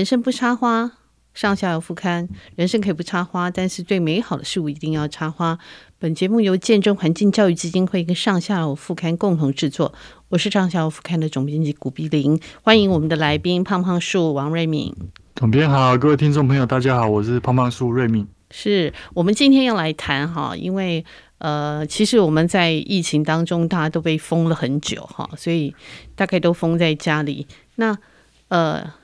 人生不插花，上下游副刊。人生可以不插花，但是最美好的事物一定要插花。本节目由见证环境教育基金会跟上下游副刊共同制作。我是上下游副刊的总编辑古碧玲，欢迎我们的来宾胖胖树王瑞敏。总编好，各位听众朋友，大家好，我是胖胖树瑞敏。是我们今天要来谈哈，因为呃，其实我们在疫情当中，大家都被封了很久哈，所以大概都封在家里。那呃。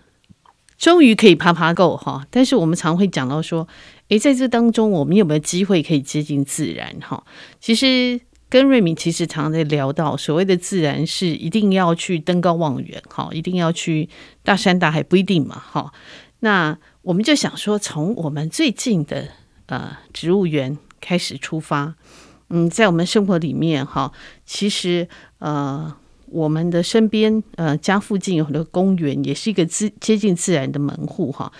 终于可以趴趴够哈，但是我们常会讲到说，诶，在这当中我们有没有机会可以接近自然哈？其实跟瑞敏其实常常在聊到，所谓的自然是一定要去登高望远哈，一定要去大山大海不一定嘛哈。那我们就想说，从我们最近的呃植物园开始出发，嗯，在我们生活里面哈，其实呃。我们的身边，呃，家附近有很多公园，也是一个自接近自然的门户哈。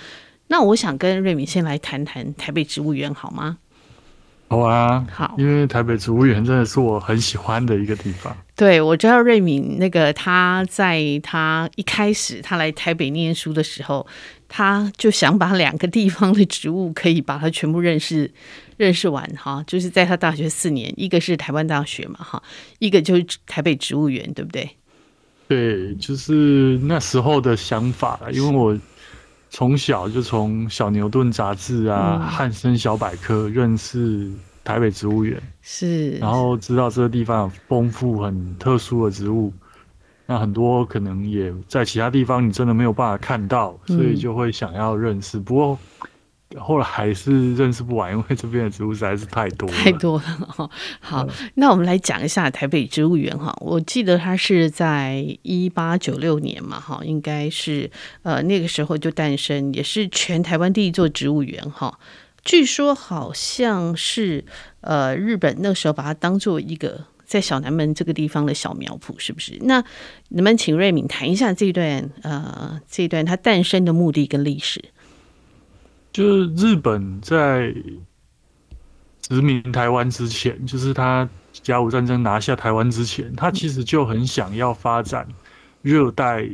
那我想跟瑞敏先来谈谈台北植物园，好吗？好啊，好，因为台北植物园真的是我很喜欢的一个地方。对，我知道瑞敏那个他在他一开始他来台北念书的时候，他就想把两个地方的植物可以把它全部认识。认识完哈，就是在他大学四年，一个是台湾大学嘛哈，一个就是台北植物园，对不对？对，就是那时候的想法。因为我从小就从小牛顿杂志啊、汉森小百科认识台北植物园，是，然后知道这个地方有丰富很特殊的植物，那很多可能也在其他地方你真的没有办法看到，所以就会想要认识。不过。后来还是认识不完，因为这边的植物实在是太多了，太多了哈。好，嗯、那我们来讲一下台北植物园哈。我记得它是在一八九六年嘛哈，应该是呃那个时候就诞生，也是全台湾第一座植物园哈。据说好像是呃日本那时候把它当做一个在小南门这个地方的小苗圃，是不是？那能不能请瑞敏谈一下这段呃这段它诞生的目的跟历史？就是日本在殖民台湾之前，就是他甲午战争拿下台湾之前，他其实就很想要发展热带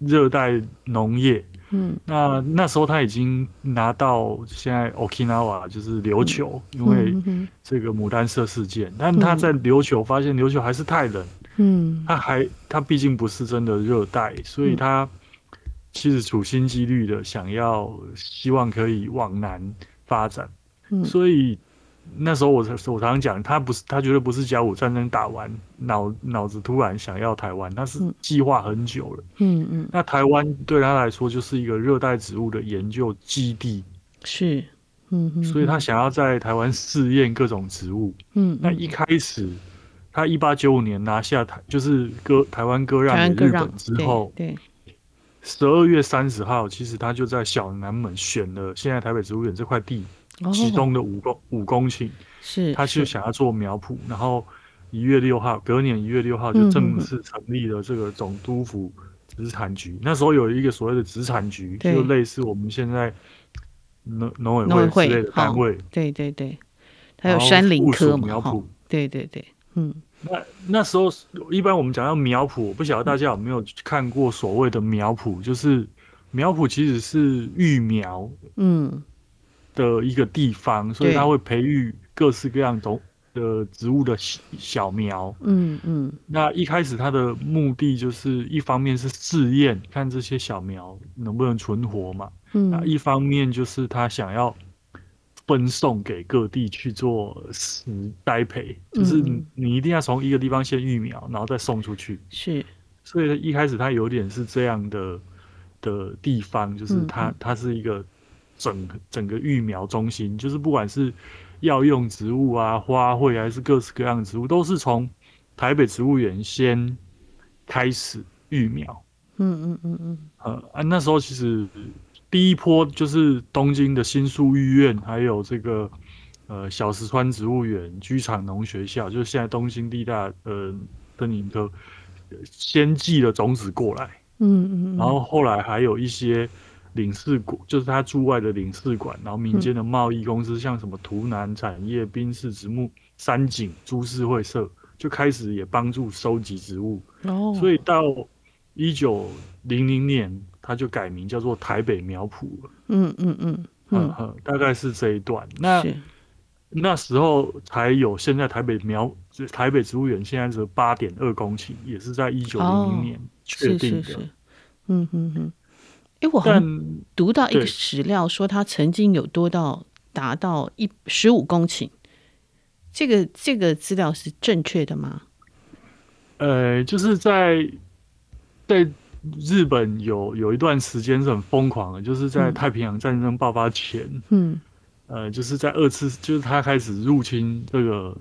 热带农业。嗯，那那时候他已经拿到现在 Okinawa 就是琉球，因为这个牡丹社事件，但他在琉球发现琉球还是太冷。嗯，他还他毕竟不是真的热带，所以他。其实处心积虑的想要，希望可以往南发展，嗯、所以那时候我我常常讲，他不是他绝对不是甲午战争打完脑脑子突然想要台湾，他是计划很久了。嗯嗯，嗯那台湾对他来说就是一个热带植物的研究基地，是，嗯，嗯所以他想要在台湾试验各种植物。嗯，嗯。那一开始他一八九五年拿下台，就是割台湾割让给日本之后，对。对十二月三十号，其实他就在小南门选了现在台北植物园这块地，其中的五公五公顷，是他就想要做苗圃，然后一月六号，隔年一月六号就正式成立了这个总督府植产局。嗯、那时候有一个所谓的植产局，就类似我们现在农农委会之类的单位。对对对，还有山林科嘛，苗圃。对对对，嗯。那那时候，一般我们讲到苗圃，我不晓得大家有没有看过所谓的苗圃，就是苗圃其实是育苗嗯的一个地方，所以它会培育各式各样种的植物的小苗。嗯嗯。那一开始它的目的就是一方面是试验，看这些小苗能不能存活嘛。嗯。那一方面就是他想要。分送给各地去做实栽培，就是你一定要从一个地方先育苗，然后再送出去。是，所以一开始它有点是这样的的地方，就是它它是一个整整个育苗中心，就是不管是药用植物啊、花卉还是各式各样的植物，都是从台北植物园先开始育苗。嗯嗯嗯嗯，呃啊，那时候其实。第一波就是东京的新宿御苑，还有这个呃小石川植物园、居场农学校，就是现在东京地大呃森林科，先寄了种子过来，嗯嗯，然后后来还有一些领事馆，就是他驻外的领事馆，然后民间的贸易公司，像什么图南产业、滨市植木、三井株式会社，就开始也帮助收集植物，哦，所以到一九零零年，它就改名叫做台北苗圃了。嗯嗯嗯嗯嗯，大概是这一段。那那时候才有现在台北苗台北植物园现在是八点二公顷，也是在一九零零年确定的。哦、是是是嗯嗯嗯。哎，我还读到一个史料说，它曾经有多到达到一十五公顷。这个这个资料是正确的吗？呃，就是在在日本有有一段时间是很疯狂的，就是在太平洋战争爆发前，嗯，呃，就是在二次，就是他开始入侵这个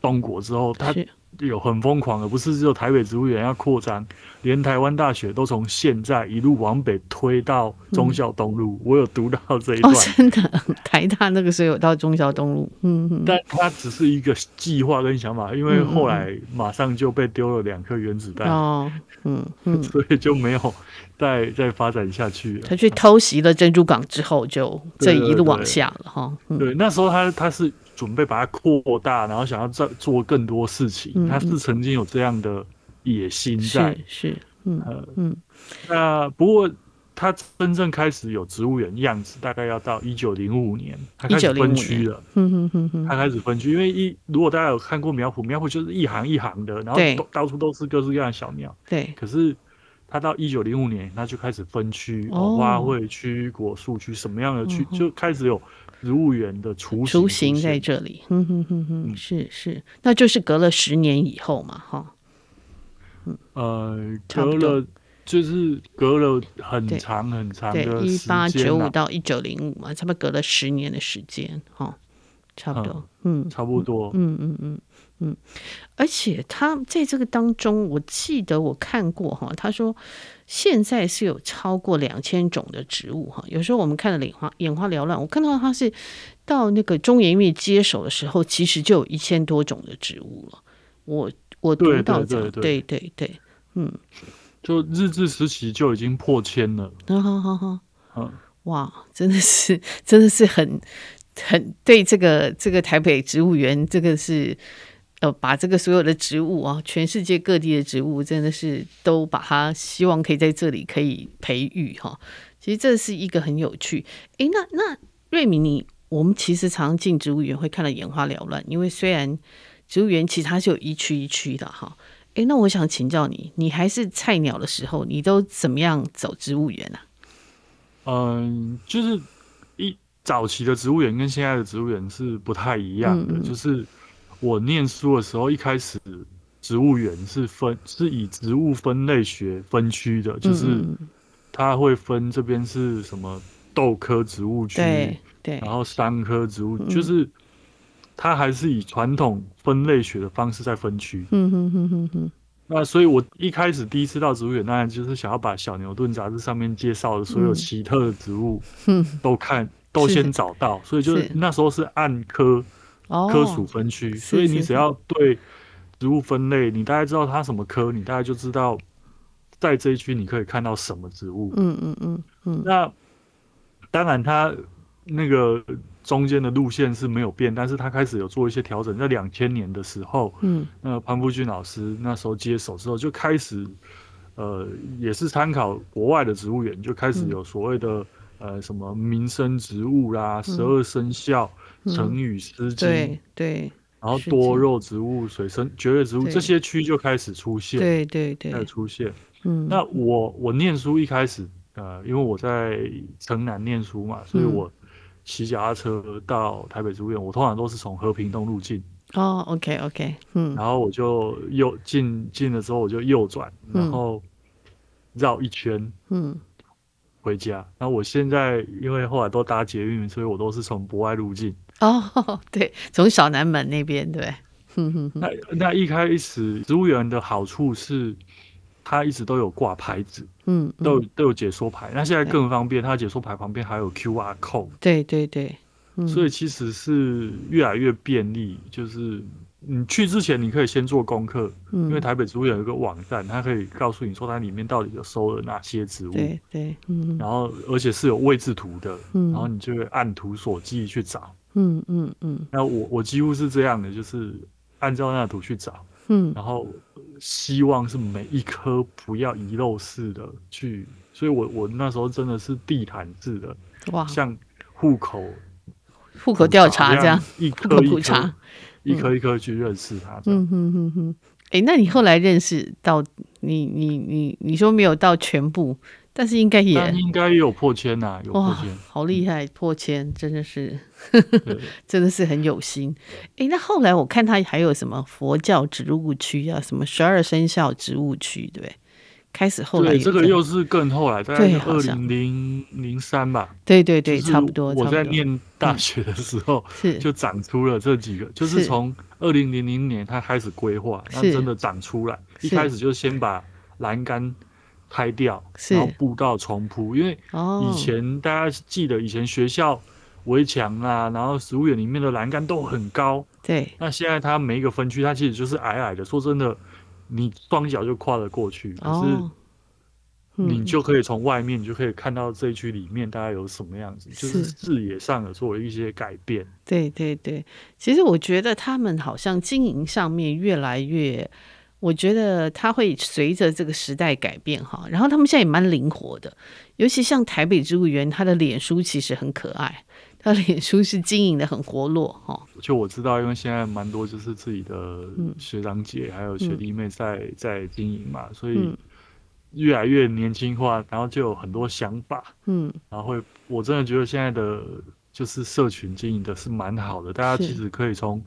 东国之后，他。有很疯狂的，不是只有台北植物园要扩张，连台湾大学都从现在一路往北推到忠孝东路。嗯、我有读到这一段，哦，真的，台大那个时候有到忠孝东路，嗯嗯，但它只是一个计划跟想法，因为后来马上就被丢了两颗原子弹，哦，嗯嗯，所以就没有再再发展下去了。他去偷袭了珍珠港之后，就这一路往下了哈。对，那时候他他是。准备把它扩大，然后想要再做更多事情。他是曾经有这样的野心在，是，是嗯嗯。那不过他真正开始有植物园样子，大概要到一九零五年，他开始分区了。嗯哼哼哼，他开始分区，因为一如果大家有看过苗圃，苗圃就是一行一行的，然后都到处都是各式各样的小苗。对。可是他到一九零五年，他就开始分区，哦，花卉区、果树区，什么样的区，嗯、就开始有。植物园的雏形，雏形在这里，哼哼哼哼，是是，那就是隔了十年以后嘛，哈，嗯呃，隔了就是隔了很长很长的一八九五到一九零五嘛，差不多隔了十年的时间，哈，差不多，嗯，差不多，嗯嗯嗯嗯，而且他在这个当中，我记得我看过哈，他说。现在是有超过两千种的植物哈，有时候我们看的眼花眼花缭乱。我看到它是到那个中研院接手的时候，其实就有一千多种的植物了。我我读到这，对对对，嗯，就日治时期就已经破千了。好好好，嗯，哇，真的是 真的是很很对这个这个台北植物园这个是。呃，把这个所有的植物啊，全世界各地的植物，真的是都把它希望可以在这里可以培育哈。其实这是一个很有趣。诶，那那瑞闵，你我们其实常进植物园会看到眼花缭乱，因为虽然植物园其实它是有一区一区的哈。诶，那我想请教你，你还是菜鸟的时候，你都怎么样走植物园啊？嗯，就是一早期的植物园跟现在的植物园是不太一样的，嗯、就是。我念书的时候，一开始植物园是分是以植物分类学分区的，就是它会分这边是什么豆科植物区，对对，然后山科植物，就是它还是以传统分类学的方式在分区。嗯哼哼哼哼。那所以，我一开始第一次到植物园，当然就是想要把小牛顿杂志上面介绍的所有奇特的植物，都看都先找到，所以就是那时候是按科。科属分区，所以你只要对植物分类，你大概知道它什么科，你大概就知道在这一区你可以看到什么植物。嗯嗯嗯嗯。那当然，它那个中间的路线是没有变，但是它开始有做一些调整。在两千年的时候，嗯，那潘富军老师那时候接手之后，就开始呃，也是参考国外的植物园，就开始有所谓的、嗯、呃什么民生植物啦，十二生肖。成语诗经，对对，然后多肉植物、水生蕨类植物这些区就开始出现，对对对，开始出现。嗯，那我我念书一开始，呃，因为我在城南念书嘛，所以我骑脚踏车到台北植物园，我通常都是从和平东路进。哦，OK OK，嗯，然后我就右进进了之后，我就右转，然后绕一圈，嗯。回家。那我现在因为后来都搭捷运，所以我都是从博爱路径。哦，对，从小南门那边，对。那那一开始植物园的好处是，它一直都有挂牌子，嗯，都有都有解说牌。那现在更方便，它解说牌旁边还有 QR code。对对对。所以其实是越来越便利，就是。你去之前，你可以先做功课，嗯，因为台北植物园有一个网站，它可以告诉你说它里面到底有收了哪些植物，对对，嗯，然后而且是有位置图的，嗯，然后你就会按图索骥去找，嗯嗯嗯，那我我几乎是这样的，就是按照那图去找，嗯，然后希望是每一颗不要遗漏式的去，所以我我那时候真的是地毯式的，哇，像户口户口调查这样，一颗一颗一颗一颗去认识它。嗯哼哼哼，哎，那你后来认识到你你你你说没有到全部。但是应该也应该也有破千呐、啊，有破千，好厉害，破千真的是，真的是很有心。哎，那后来我看他还有什么佛教植物区啊，什么十二生肖植物区，对不对？开始后来这个又是更后来，在二零零零三吧，对对对，差不多。我在念大学的时候，是就长出了这几个，就是从二零零零年他开始规划，那真的长出来。一开始就先把栏杆。拍掉，然后步道重铺，因为以前大家记得以前学校围墙啊，然后植物园里面的栏杆都很高。对，那现在它每一个分区，它其实就是矮矮的。说真的，你双脚就跨了过去，可是你就可以从外面，你就可以看到这一区里面大概有什么样子，就是视野上有做了一些改变。对对对，其实我觉得他们好像经营上面越来越。我觉得它会随着这个时代改变哈，然后他们现在也蛮灵活的，尤其像台北植物园，它的脸书其实很可爱，它的脸书是经营的很活络哈。就我知道，因为现在蛮多就是自己的学长姐还有学弟妹在、嗯、在经营嘛，所以越来越年轻化，然后就有很多想法，嗯，然后会我真的觉得现在的就是社群经营的是蛮好的，大家其实可以从。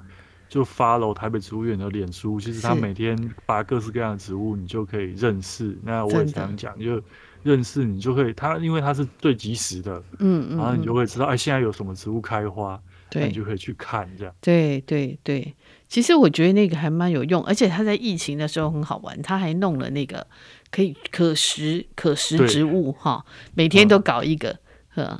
就 follow 台北植物园的脸书，其实他每天发各式各样的植物，你就可以认识。那我也常讲，就认识你就可以，它因为它是最及时的，嗯嗯，然后你就会知道，哎，现在有什么植物开花，对，你就可以去看这样。对对对，其实我觉得那个还蛮有用，而且他在疫情的时候很好玩，他还弄了那个可以可食可食植物哈，每天都搞一个，嗯，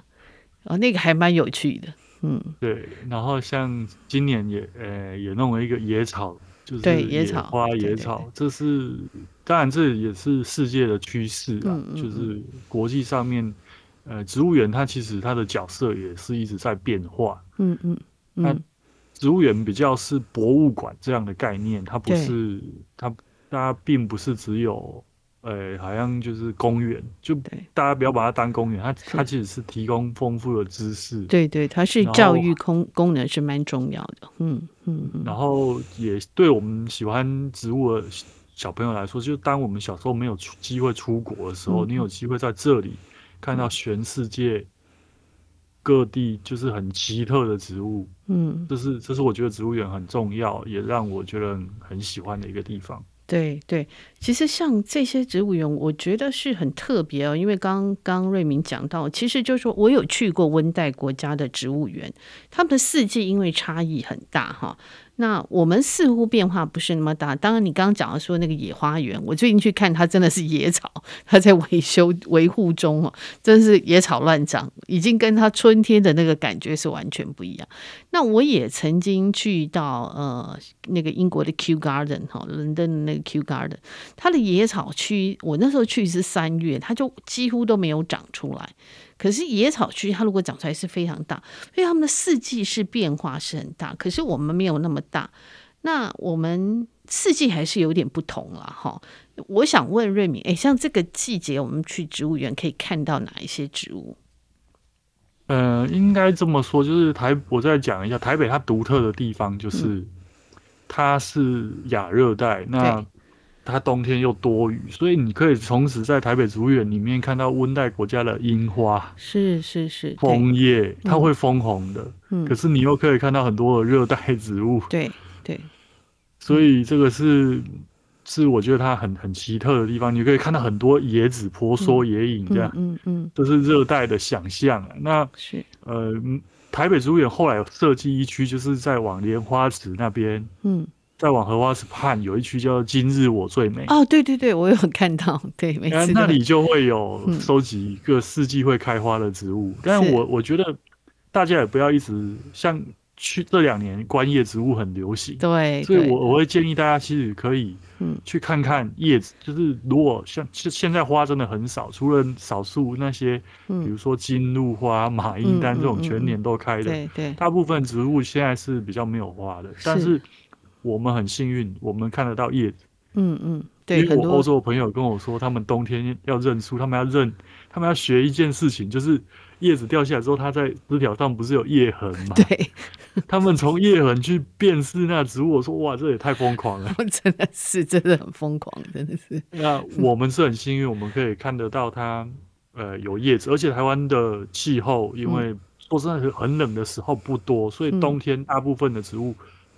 哦，那个还蛮有趣的。嗯，对，然后像今年也呃也弄了一个野草，就是野草花野草，这是当然这也是世界的趋势啊，嗯嗯嗯，就是国际上面呃植物园它其实它的角色也是一直在变化，嗯嗯，嗯，那植物园比较是博物馆这样的概念，它不是它它并不是只有。呃，好像就是公园，就大家不要把它当公园，它它其实是提供丰富的知识。对对，它是教育功功能是蛮重要的。嗯嗯，然后也对我们喜欢植物的小朋友来说，就当我们小时候没有出机会出国的时候，嗯、你有机会在这里看到全世界各地就是很奇特的植物。嗯，这是这是我觉得植物园很重要，也让我觉得很喜欢的一个地方。对对，其实像这些植物园，我觉得是很特别哦。因为刚刚瑞明讲到，其实就是说我有去过温带国家的植物园，他们的四季因为差异很大哈。那我们似乎变化不是那么大。当然，你刚刚讲的说那个野花园，我最近去看，它真的是野草，它在维修维护中哦，真是野草乱长，已经跟它春天的那个感觉是完全不一样。那我也曾经去到呃那个英国的 Kew Garden 哈，伦敦的那个 Kew Garden，它的野草区，我那时候去是三月，它就几乎都没有长出来。可是野草区它如果长出来是非常大，所以它们的四季是变化是很大。可是我们没有那么大，那我们四季还是有点不同了哈。我想问瑞敏，哎，像这个季节我们去植物园可以看到哪一些植物？呃，应该这么说，就是台，我再讲一下台北它独特的地方就是、嗯、它是亚热带，那。它冬天又多雨，所以你可以同时在台北植物园里面看到温带国家的樱花，是是是，枫叶它会枫红的，嗯，可是你又可以看到很多的热带植物，对对，所以这个是是我觉得它很很奇特的地方，你可以看到很多野子婆娑野影这样，嗯嗯，这是热带的想象。那是。呃，台北植物园后来有设计一区，就是在往莲花池那边，嗯。再往荷花池畔有一区叫“今日我最美”哦，对对对，我有看到，对，没错，那里就会有收集各四季会开花的植物。嗯、但我我觉得大家也不要一直像去这两年观叶植物很流行，对，所以我我会建议大家其实可以去看看叶子，嗯、就是如果像现现在花真的很少，除了少数那些，比如说金露花、马缨丹这种全年都开的，对对，大部分植物现在是比较没有花的，但是。我们很幸运，我们看得到叶子。嗯嗯，对。因为我欧洲的朋友跟我说，他们冬天要认树，他们要认，他们要学一件事情，就是叶子掉下来之后，它在枝条上不是有叶痕吗？对。他们从叶痕去辨识那植物，我说哇，这也太疯狂了！真的是，真的很疯狂，真的是。那我们是很幸运，我们可以看得到它，呃，有叶子，而且台湾的气候，因为说实在，很冷的时候不多，所以冬天大部分的植物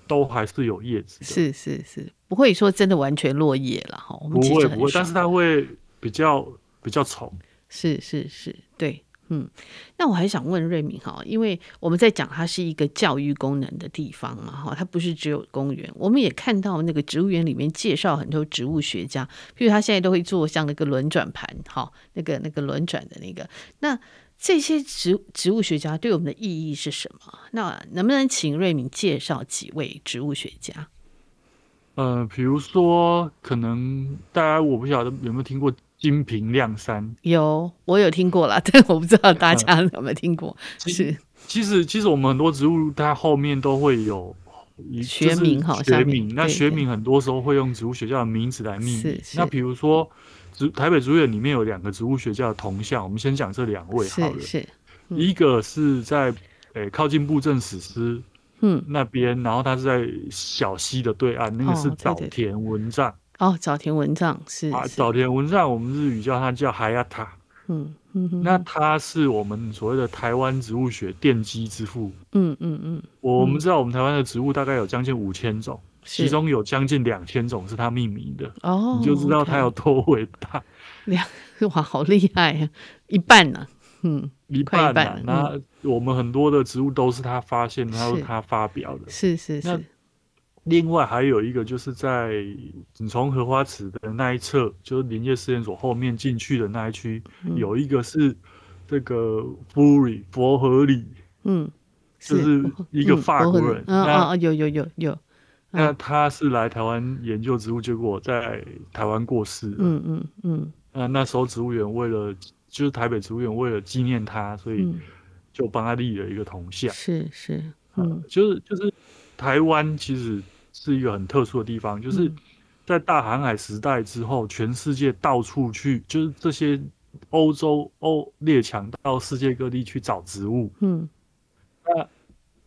都还是有叶子的。是是是，不会说真的完全落叶了哈。不会不会，但是它会比较比较丑。是是是，对。嗯，那我还想问瑞敏哈，因为我们在讲它是一个教育功能的地方嘛哈，它不是只有公园，我们也看到那个植物园里面介绍很多植物学家，譬如他现在都会做像那个轮转盘哈，那个那个轮转的那个，那这些植植物学家对我们的意义是什么？那能不能请瑞敏介绍几位植物学家？呃，比如说，可能大家我不晓得有没有听过。金平亮山有，我有听过啦，但我不知道大家有没有听过。嗯、是，其实其实我们很多植物，它后面都会有学名哈，学名。那学名很多时候会用植物学家的名字来命名。那比如说，植台北植物园里面有两个植物学家的铜像，我们先讲这两位好了。是，是嗯、一个是在诶、欸、靠近布政使司嗯那边，然后他是在小溪的对岸，那个是早田文藏。哦哦，早田文藏是，啊，早田文藏，我们日语叫它叫海亚塔，嗯嗯，那他是我们所谓的台湾植物学奠基之父，嗯嗯嗯，我们知道我们台湾的植物大概有将近五千种，其中有将近两千种是他命名的，哦，你就知道他有多伟大，两 哇，好厉害呀，一半呢，嗯，一半呢，那我们很多的植物都是他发现，然后他发表的，是是是。另外还有一个，就是在你从荷花池的那一侧，就是林业试验所后面进去的那一区，嗯，有一个是这个弗里佛和里，嗯，就是一个法国人，啊啊，有有有有，那他是来台湾研究植物，结果在台湾过世了，嗯嗯嗯，那那时候植物园为了，就是台北植物园为了纪念他，所以就帮他立了一个铜像，是是，嗯，就是就是台湾其实。是一个很特殊的地方，就是在大航海时代之后，全世界到处去，就是这些欧洲欧列强到世界各地去找植物。嗯，那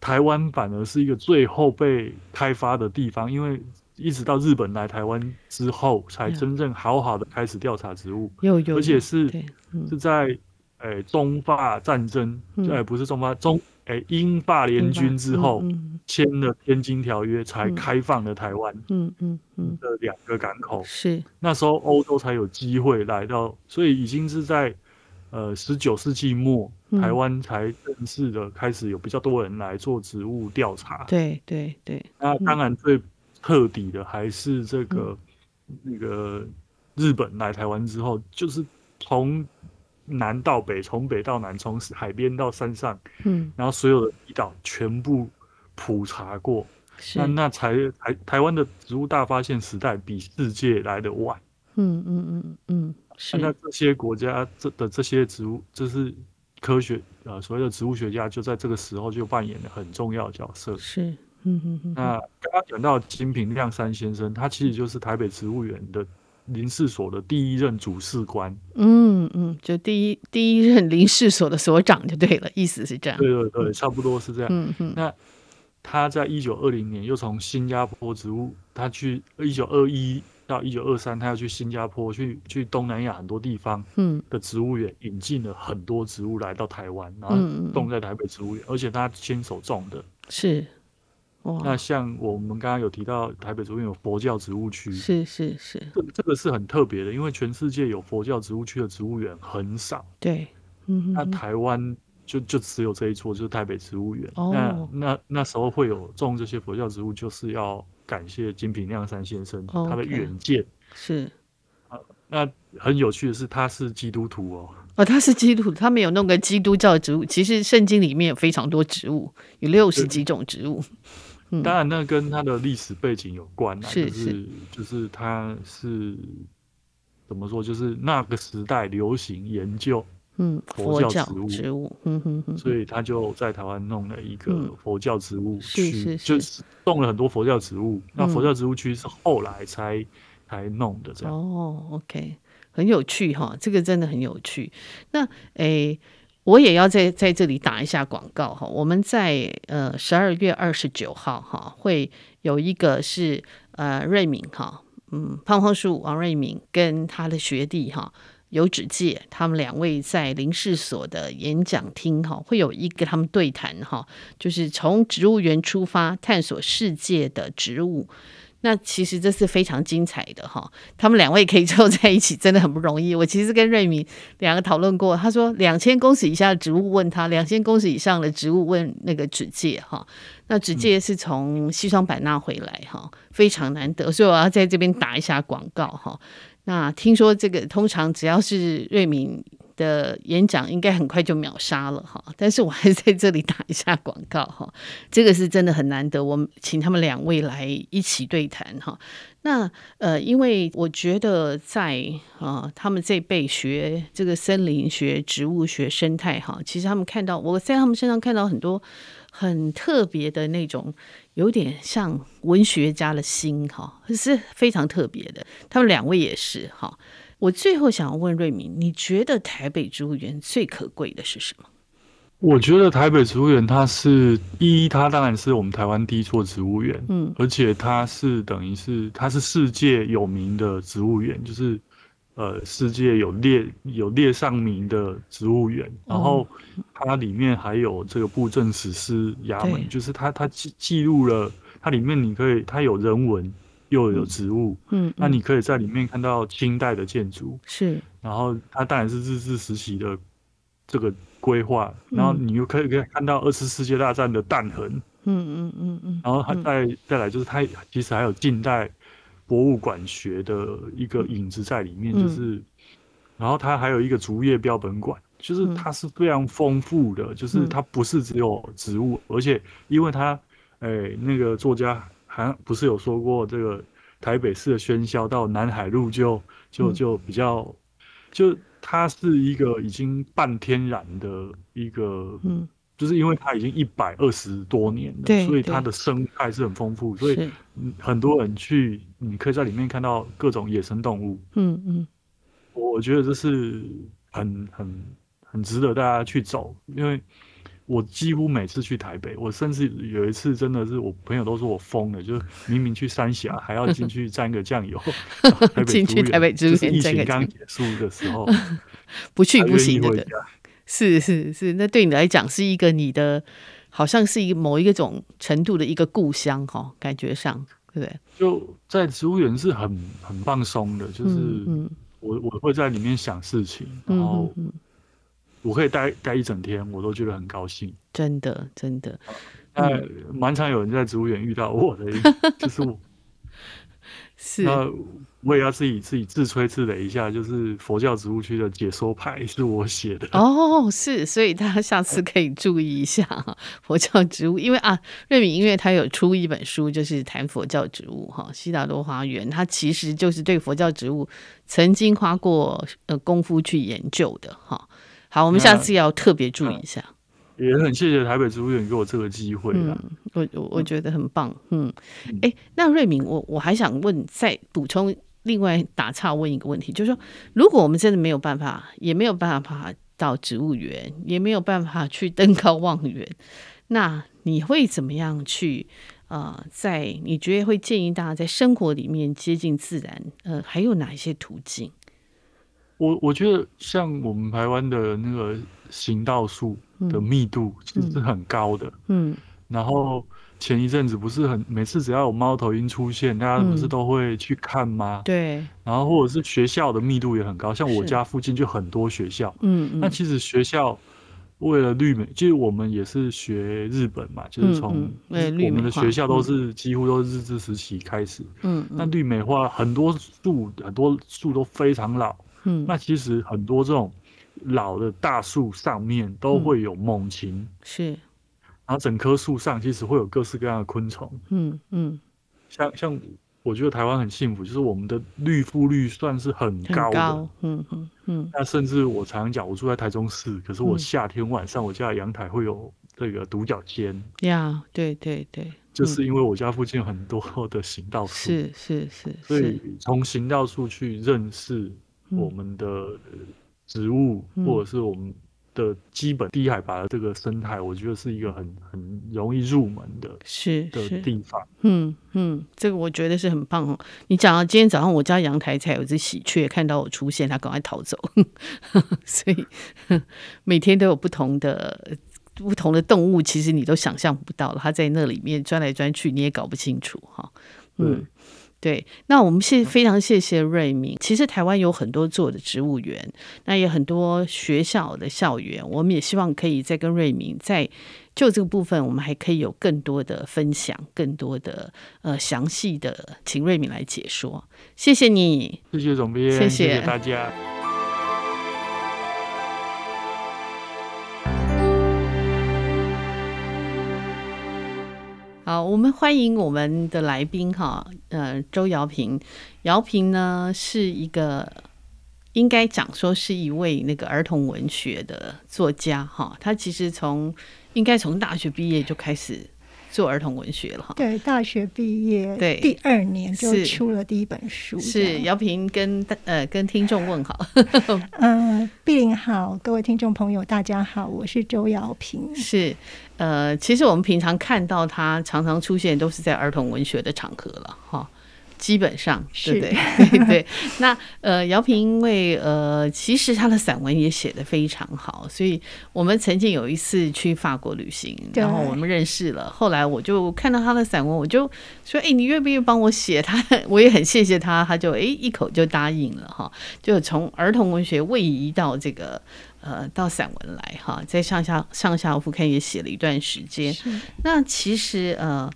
台湾反而是一个最后被开发的地方，因为一直到日本来台湾之后，才真正好好的开始调查植物。有有，而且是是在诶中法战争，哎，不是中法中。诶，英法联军之后签了《天津条约》，才开放了台湾。嗯嗯嗯的两个港口是那时候欧洲才有机会来到，所以已经是在呃十九世纪末，台湾才正式的开始有比较多人来做植物调查。对对对。那当然最彻底的还是这个那个日本来台湾之后，就是从。南到北，从北到南，从海边到山上，嗯，然后所有的离岛全部普查过，那那才台台湾的植物大发现时代比世界来的晚，嗯嗯嗯嗯，是。那这些国家这的这些植物，就是科学呃所谓的植物学家，就在这个时候就扮演了很重要的角色，是，嗯嗯嗯。那刚刚讲到金平亮山先生，他其实就是台北植物园的。林试所的第一任主事官，嗯嗯，就第一第一任林试所的所长就对了，意思是这样。对对对，差不多是这样。嗯嗯。那他在一九二零年又从新加坡植物，他去一九二一到一九二三，他要去新加坡去去东南亚很多地方，嗯，的植物园引进了很多植物来到台湾，然后种在台北植物园，而且他亲手种的。是。那像我们刚刚有提到台北植物园有佛教植物区，是是是，这这个是很特别的，因为全世界有佛教植物区的植物园很少。对，嗯，那台湾就就只有这一座，就是台北植物园。哦，那那那时候会有种这些佛教植物，就是要感谢金平亮山先生他的远见。是，那很有趣的是，他是基督徒哦。哦，他是基督徒，他没有弄个基督教植物。其实圣经里面有非常多植物，有六十几种植物。当然，那跟他的历史背景有关啊，是就是就是他是怎么说，就是那个时代流行研究，嗯，佛教植物，植物，嗯哼哼，所以他就在台湾弄了一个佛教植物区，是是，就是种了很多佛教植物。那佛教植物区是后来才才弄的，这样。哦，OK，很有趣哈，这个真的很有趣。那诶。我也要在在这里打一下广告哈，我们在呃十二月二十九号哈会有一个是呃瑞敏哈，嗯胖胖树王瑞敏跟他的学弟哈游芷介，他们两位在林试所的演讲厅哈会有一个他们对谈哈，就是从植物园出发探索世界的植物。那其实这是非常精彩的哈，他们两位可以凑在一起，真的很不容易。我其实跟瑞敏两个讨论过，他说两千公尺以下的植物问他，两千公尺以上的植物问那个指介哈。那芷介是从西双版纳回来哈，非常难得，所以我要在这边打一下广告哈。那听说这个通常只要是瑞敏的演讲应该很快就秒杀了哈，但是我还是在这里打一下广告哈，这个是真的很难得，我们请他们两位来一起对谈哈。那呃，因为我觉得在啊、呃，他们这辈学这个森林学、植物学、生态哈，其实他们看到我在他们身上看到很多很特别的那种，有点像文学家的心哈，是非常特别的。他们两位也是哈。我最后想要问瑞敏，你觉得台北植物园最可贵的是什么？我觉得台北植物园它是第一，它当然是我们台湾第一座植物园，嗯，而且它是等于是它是世界有名的植物园，就是呃世界有列有列上名的植物园，然后它里面还有这个布政使司衙门，就是它它记记录了它里面你可以它有人文。又有植物，嗯，嗯，那你可以在里面看到清代的建筑，是，然后它当然是日治时期的这个规划，然后你又可以可以看到二次世界大战的弹痕，嗯嗯嗯嗯，然后它再再来就是它其实还有近代博物馆学的一个影子在里面，就是，然后它还有一个竹叶标本馆，就是它是非常丰富的，就是它不是只有植物，而且因为它，哎，那个作家。还不是有说过，这个台北市的喧嚣到南海路就就就比较，嗯、就它是一个已经半天然的一个，嗯，就是因为它已经一百二十多年了，所以它的生态是很丰富，所以很多人去，你可以在里面看到各种野生动物，嗯嗯，我觉得这是很很很值得大家去走，因为。我几乎每次去台北，我甚至有一次真的是我朋友都说我疯了，就是 明明去三峡还要进去沾个酱油，进去台北植物园，疫情刚结束的时候，不去不行的。是是是，那对你来讲是一个你的，好像是一个某一个种程度的一个故乡哈，感觉上对不对？就在植物园是很很放松的，就是我我会在里面想事情，然后。我可以待待一整天，我都觉得很高兴。真的，真的。那蛮常有人在植物园遇到我的，就是我。是。那我也要自己自己自吹自擂一下，就是佛教植物区的解说牌是我写的。哦，是，所以大家下次可以注意一下 佛教植物，因为啊，瑞敏因为他有出一本书，就是谈佛教植物哈，悉达多花园，他其实就是对佛教植物曾经花过呃功夫去研究的哈。好，我们下次要特别注意一下。也很谢谢台北植物园给我这个机会。嗯，我我我觉得很棒。嗯，哎、欸，那瑞敏，我我还想问，再补充另外打岔问一个问题，就是说，如果我们真的没有办法，也没有办法到植物园，也没有办法去登高望远，那你会怎么样去？呃，在你觉得会建议大家在生活里面接近自然？呃，还有哪一些途径？我我觉得像我们台湾的那个行道树的密度其实是很高的，嗯，嗯，然后前一阵子不是很每次只要有猫头鹰出现，大家不是都会去看吗？对，然后或者是学校的密度也很高，像我家附近就很多学校，嗯嗯，那其实学校为了绿美，就是我们也是学日本嘛，就是从我们的学校都是几乎都是日治时期开始，嗯，那绿美化很多树很多树都非常老。嗯，那其实很多这种老的大树上面都会有猛禽，嗯、是，然后整棵树上其实会有各式各样的昆虫，嗯嗯，像像我觉得台湾很幸福，就是我们的绿覆率算是很高的，高嗯嗯嗯。那甚至我常常讲，我住在台中市，可是我夏天晚上我家的阳台会有这个独角尖。呀，对对对，就是因为我家附近很多的行道树，是是是，所以从行道树去认识我们的植物，或者是我们。的基本低海拔的这个生态，我觉得是一个很很容易入门的，是的地方。嗯嗯，这个我觉得是很棒哦。你讲到今天早上我家阳台才有只喜鹊看到我出现，它赶快逃走。所以 每天都有不同的不同的动物，其实你都想象不到了，它在那里面钻来钻去，你也搞不清楚哈。嗯。对，那我们谢非常谢谢瑞明。其实台湾有很多做的植物园，那也很多学校的校园，我们也希望可以再跟瑞明在就这个部分，我们还可以有更多的分享，更多的呃详细的，请瑞明来解说。谢谢你，谢谢总编，谢谢，谢谢大家。好，我们欢迎我们的来宾哈，呃，周瑶平，瑶平呢是一个应该讲说是一位那个儿童文学的作家哈，他其实从应该从大学毕业就开始。做儿童文学了哈，对，大学毕业对第二年就出了第一本书。是姚平跟呃跟听众问好，嗯，碧玲好，各位听众朋友大家好，我是周姚平。是呃，其实我们平常看到他常常出现都是在儿童文学的场合了哈。基本上，对不对？对对。那呃，姚平因为呃，其实他的散文也写得非常好，所以我们曾经有一次去法国旅行，然后我们认识了。后来我就看到他的散文，我就说：“哎，你愿不愿意帮我写？”他我也很谢谢他，他就哎一口就答应了哈。就从儿童文学位移到这个呃到散文来哈，在上下上下副刊也写了一段时间。那其实呃。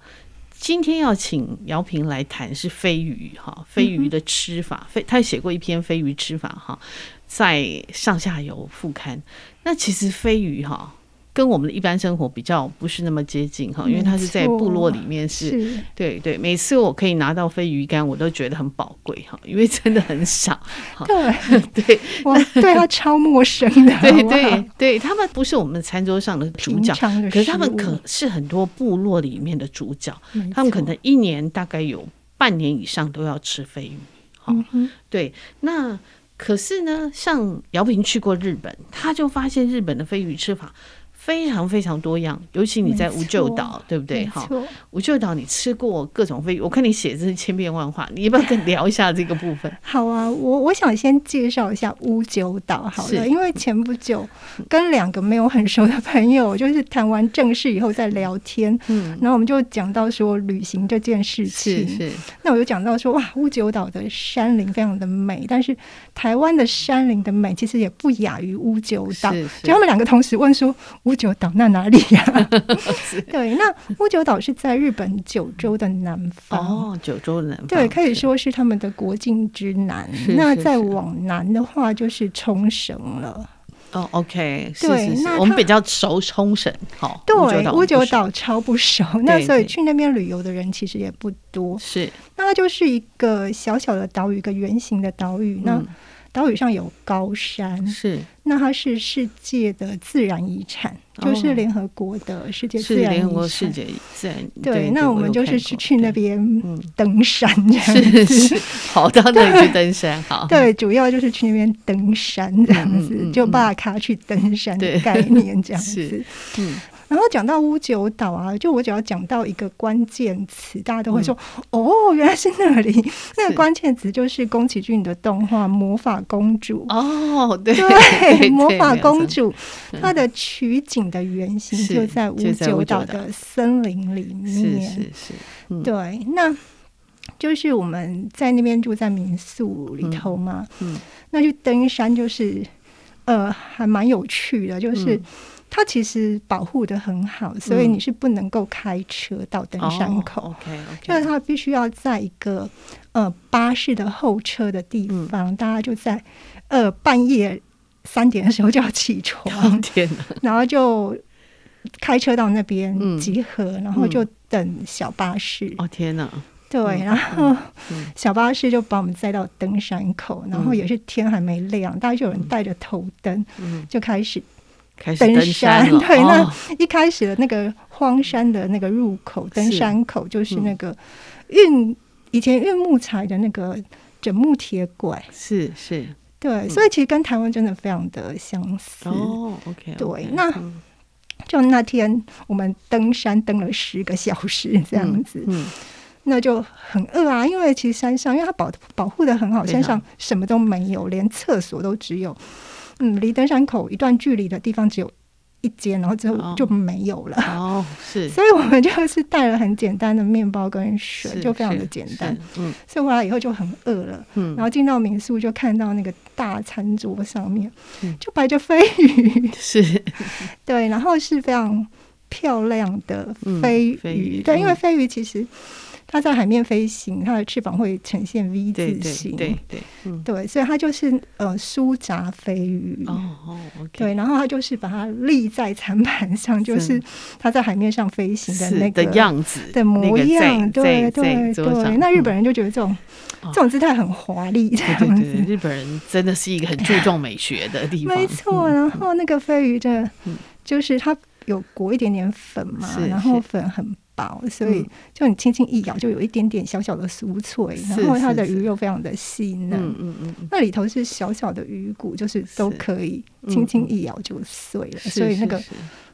今天要请姚平来谈是飞鱼哈，飞鱼的吃法，飞他写过一篇飞鱼吃法哈，在上下游副刊。那其实飞鱼哈。跟我们的一般生活比较不是那么接近哈，因为它是在部落里面是，是对对。每次我可以拿到飞鱼干，我都觉得很宝贵哈，因为真的很少。对 对，我对他超陌生的。对对对，他们不是我们餐桌上的主角，可是他们可是很多部落里面的主角。他们可能一年大概有半年以上都要吃飞鱼。哈，对。那可是呢，像姚平去过日本，他就发现日本的飞鱼吃法。非常非常多样，尤其你在无救岛，对不对？哈，无救岛你吃过各种飞鱼，我看你写真是千变万化，你要不要跟聊一下这个部分？好啊，我我想先介绍一下乌九岛好了，因为前不久跟两个没有很熟的朋友，就是谈完正事以后在聊天，嗯，然后我们就讲到说旅行这件事情，是，是，那我就讲到说哇，乌九岛的山林非常的美，但是台湾的山林的美其实也不亚于乌九岛，就他们两个同时问说。屋久岛那哪里呀、啊？对，那乌九岛是在日本九州的南方哦，九州的南方对，可以说是他们的国境之南。那再往南的话，就是冲绳了。哦，OK，对，那我们比较熟冲绳。好，对，乌九岛超不熟，那所以去那边旅游的人其实也不多。是，那它就是一个小小的岛屿，一个圆形的岛屿。那岛屿上有高山，是那它是世界的自然遗产，哦、就是联合国的世界自然遗产。联合国世界自然对，对，那我们就是去去那边登山这样子，是跑到那里去登山。好，对，主要就是去那边登山这样子，嗯、就巴卡去登山的概念这样子。嗯。然后讲到乌九岛啊，就我只要讲到一个关键词，大家都会说：“嗯、哦，原来是那里。”那个关键词就是宫崎骏的动画《魔法公主》哦，对，对，对魔法公主，它的取景的原型就在乌九岛的森林里面。是是是，嗯、对，那就是我们在那边住在民宿里头嘛。嗯，嗯那去登山就是呃，还蛮有趣的，就是。嗯它其实保护的很好，所以你是不能够开车到登山口。OK，就是它必须要在一个呃巴士的候车的地方，嗯、大家就在呃半夜三点的时候就要起床，天哪！然后就开车到那边集合，嗯、然后就等小巴士。哦天哪！对，然后小巴士就把我们载到登山口，然后也是天还没亮，大家就有人带着头灯，就开始登山。对，那一开始的那个荒山的那个入口，登山口就是那个运以前运木材的那个枕木铁轨，是是，对，所以其实跟台湾真的非常的相似。哦，OK，对，那就那天我们登山登了十个小时这样子。嗯。那就很饿啊，因为其实山上，因为它保保护的很好，山上什么都没有，连厕所都只有，嗯，离登山口一段距离的地方只有一间，然后之后就没有了。哦，是，所以我们就是带了很简单的面包跟水，就非常的简单。嗯，所以回来以后就很饿了。嗯，然后进到民宿就看到那个大餐桌上面，就摆着飞鱼。是，对，然后是非常漂亮的飞鱼。对，因为飞鱼其实。它在海面飞行，它的翅膀会呈现 V 字形，对对对，对，所以它就是呃苏杂飞鱼。哦哦，okay、对，然后它就是把它立在餐盘上，就是它在海面上飞行的那个的样子的模样，对对对，那日本人就觉得这种、哦、这种姿态很华丽，这样子，对对对，日本人真的是一个很注重美学的地方，没错。然后那个飞鱼的，就是它有裹一点点粉嘛，然后粉很。薄，所以就你轻轻一咬，就有一点点小小的酥脆，嗯、然后它的鱼肉非常的细嫩，嗯嗯嗯，那里头是小小的鱼骨，就是都可以轻轻一咬就碎了，嗯、所以那个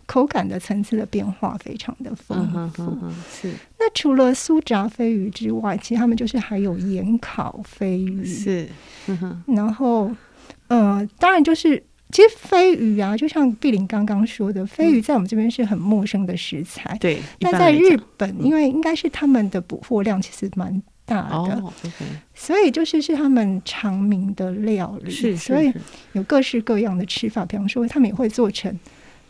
口感的层次的变化非常的丰富。是。那除了酥炸飞鱼之外，其实他们就是还有盐烤飞鱼，是。嗯、然后，呃，当然就是。其实飞鱼啊，就像碧玲刚刚说的，飞鱼在我们这边是很陌生的食材。对，但在日本，因为应该是他们的捕获量其实蛮大的，所以就是是他们常名的料理。是，所以有各式各样的吃法。比方说，他们也会做成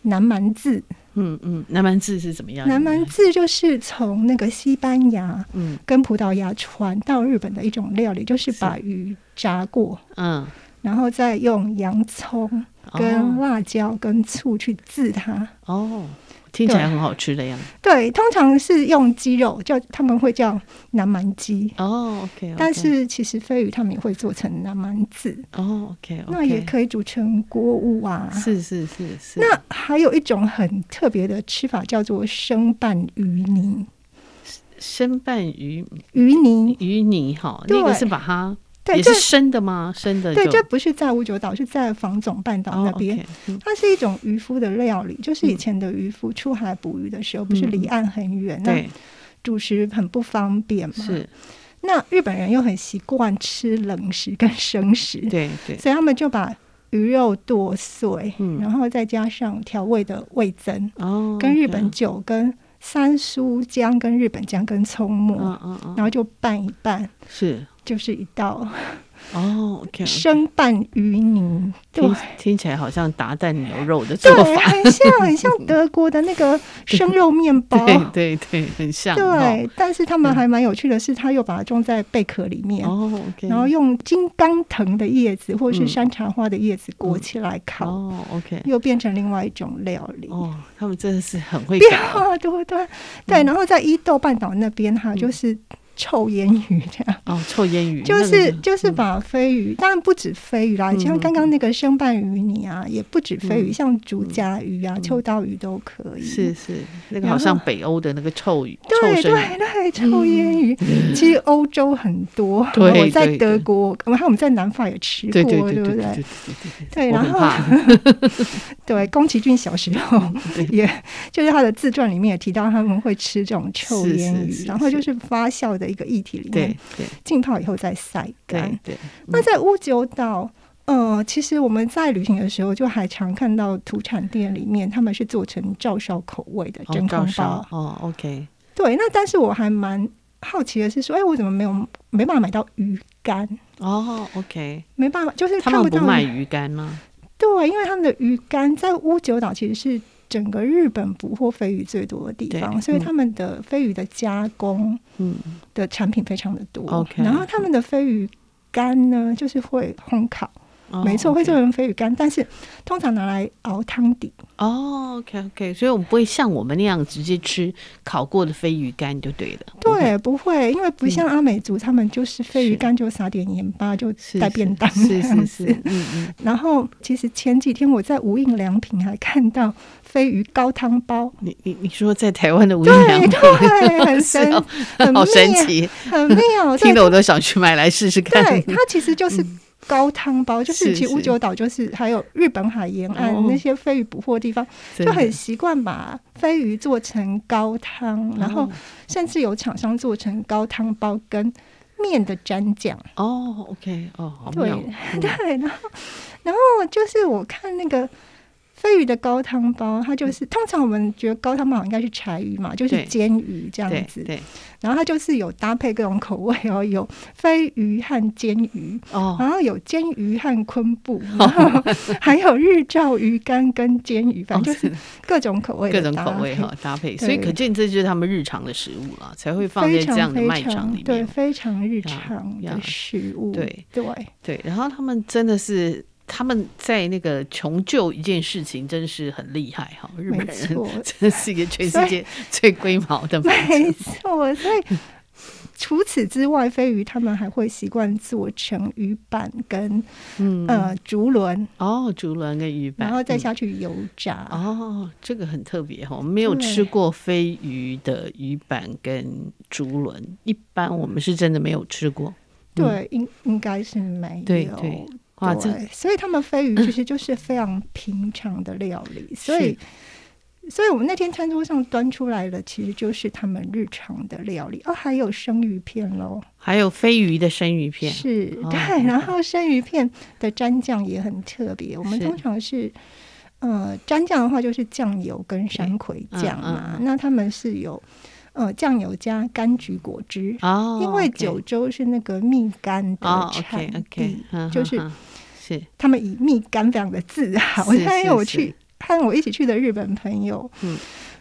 南蛮字。嗯嗯，南蛮字是怎么样？南蛮字就是从那个西班牙，嗯，跟葡萄牙传到日本的一种料理，就是把鱼炸过，嗯。然后再用洋葱、跟辣椒、跟醋去渍它。哦，听起来很好吃的样子。对，通常是用鸡肉，叫他们会叫南蛮鸡。哦，OK。但是其实飞鱼他们也会做成南蛮子。哦，OK。那也可以煮成锅物啊。是是是是。那还有一种很特别的吃法，叫做生拌鱼泥。生拌鱼鱼泥鱼泥哈，那个是把它。对，也是生的吗？生的。对，这不是在五九岛，是在房总半岛那边。它是一种渔夫的料理，就是以前的渔夫出海捕鱼的时候，不是离岸很远，那主食很不方便嘛。是。那日本人又很习惯吃冷食跟生食，对对，所以他们就把鱼肉剁碎，然后再加上调味的味噌，跟日本酒、跟三叔姜、跟日本姜、跟葱末，然后就拌一拌。是。就是一道哦生拌鱼泥，对，听起来好像达旦牛肉的做法，对，很像很像德国的那个 生肉面包，对对对，很像。对，但是他们还蛮有趣的是，他又把它装在贝壳里面，哦然后用金刚藤的叶子或者是山茶花的叶子裹起来烤，哦，OK，又变成另外一种料理。哦，他们真的是很会变化，对对。对。然后在伊豆半岛那边哈，就是。臭腌鱼这样哦，臭腌鱼就是就是把飞鱼，当然不止飞鱼啦，像刚刚那个生拌鱼泥啊，也不止飞鱼，像竹筴鱼啊、秋刀鱼都可以。是是，那个好像北欧的那个臭鱼，对对对，臭腌鱼。其实欧洲很多，我在德国，我们还我们在南法也吃过，对不对？对对对对，然后对宫崎骏小时候也就是他的自传里面也提到他们会吃这种臭腌鱼，然后就是发酵的。一个液体里面，对，浸泡以后再晒干。对，那在乌九岛，呃，其实我们在旅行的时候，就还常看到土产店里面，他们是做成照烧口味的真空包。哦，OK。对，那但是我还蛮好奇的是说，哎，我怎么没有没办法买到鱼干？哦，OK，没办法，就是他们不卖鱼干吗？对，因为他们的鱼干在乌九岛其实是。整个日本捕获飞鱼最多的地方，嗯、所以他们的飞鱼的加工，嗯，的产品非常的多。嗯、然后他们的飞鱼干呢，就是会烘烤，哦、没错，会做成飞鱼干，但是通常拿来熬汤底。哦，OK OK，所以我们不会像我们那样直接吃烤过的飞鱼干就对了。对，不会，因为不像阿美族，嗯、他们就是飞鱼干就撒点盐巴就带便当是是是。嗯嗯。然后其实前几天我在无印良品还看到飞鱼高汤包。你你你说在台湾的无印良品？很神，很好神奇，很妙，听得我都想去买来试试看。对，它其实就是。高汤包就是，其实五九岛就是还有日本海沿岸那些飞鱼捕获的地方，就很习惯把飞鱼做成高汤，然后甚至有厂商做成高汤包跟面的蘸酱。哦，OK，哦，好对 对，然后然后就是我看那个。飞鱼的高汤包，它就是通常我们觉得高汤包应该是柴鱼嘛，就是煎鱼这样子。对，然后它就是有搭配各种口味哦，有飞鱼和煎鱼，哦，然后有煎鱼和昆布，然后还有日照鱼干跟煎鱼，反正就是各种口味，各种口味哈搭配。所以可见这就是他们日常的食物了，才会放在这样的卖场里面，对，非常日常的食物。对。对。对，然后他们真的是。他们在那个穷救一件事情，真是很厉害哈！日本人真的是一个全世界最龟毛的。没错，所以除此之外，飞鱼他们还会习惯做成鱼板跟嗯呃竹轮哦，竹轮跟鱼板，然后再下去油炸、嗯、哦，这个很特别哈，我们没有吃过飞鱼的鱼板跟竹轮，一般我们是真的没有吃过。对，应应该是没有。对对。对，所以他们飞鱼其实就是非常平常的料理，所以，所以我们那天餐桌上端出来的其实就是他们日常的料理哦，还有生鱼片喽，还有飞鱼的生鱼片，是对，然后生鱼片的蘸酱也很特别，我们通常是呃蘸酱的话就是酱油跟山葵酱嘛，那他们是有。呃，酱油加柑橘果汁哦，因为九州是那个蜜柑的产地，就是是他们以蜜柑非常的自豪。我还有去和我一起去的日本朋友，嗯。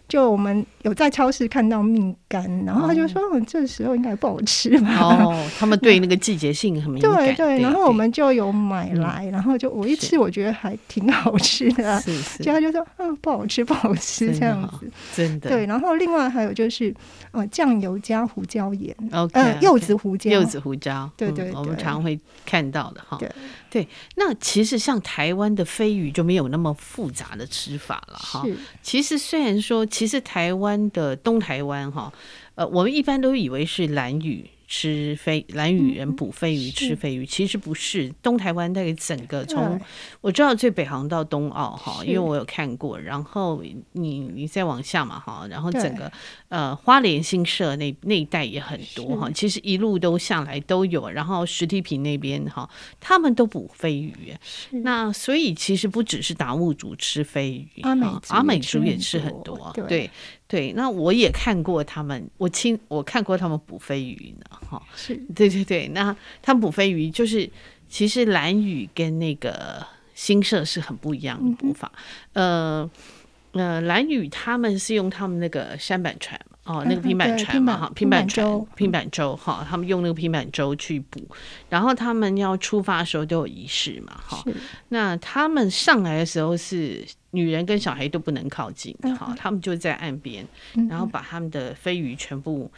就我们有在超市看到蜜柑，然后他就说：“哦，这时候应该不好吃吧？”哦，他们对那个季节性很敏感。对对，然后我们就有买来，然后就我一吃，我觉得还挺好吃的。是是。结果他就说：“嗯，不好吃，不好吃。”这样子。真的。对，然后另外还有就是，呃，酱油加胡椒盐。呃，柚子胡椒。柚子胡椒。对对，我们常会看到的哈。对对。那其实像台湾的飞鱼就没有那么复杂的吃法了哈。其实虽然说。其实台湾的东台湾哈，呃，我们一般都以为是兰屿。吃飞蓝屿人捕飞鱼，吃飞鱼，其实不是。东台湾大概整个从我知道最北航到东澳哈，因为我有看过。然后你你再往下嘛哈，然后整个呃花莲新社那那一带也很多哈。其实一路都下来都有。然后石梯坪那边哈，他们都捕飞鱼。那所以其实不只是达悟族吃飞鱼，阿美族也吃很多。对。对，那我也看过他们，我亲我看过他们捕飞鱼呢，哈，是，对对对，那他们捕飞鱼就是，其实蓝屿跟那个新社是很不一样的捕法，嗯、呃呃，蓝屿他们是用他们那个舢板船。哦，那个平板船嘛，哈，平板船，平板舟，哈，他们用那个平板舟去捕，然后他们要出发的时候都有仪式嘛，哈。那他们上来的时候是女人跟小孩都不能靠近，哈，他们就在岸边，然后把他们的飞鱼全部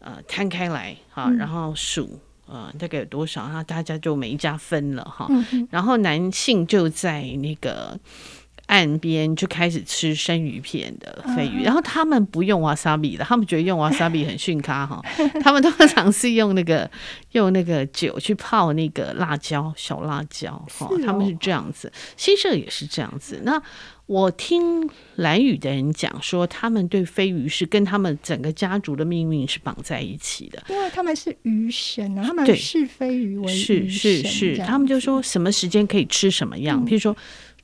呃摊开来，哈，然后数，呃，大概有多少，然后大家就每一家分了，哈，然后男性就在那个。岸边就开始吃生鱼片的飞鱼，然后他们不用瓦萨比的，他们觉得用瓦萨比很逊咖哈，他们通常是用那个用那个酒去泡那个辣椒小辣椒哈，他们是这样子，新社也是这样子。那我听蓝屿的人讲说，他们对飞鱼是跟他们整个家族的命运是绑在一起的，因为他们是鱼神啊，他们是飞鱼为是是是，他们就说什么时间可以吃什么样，譬如说。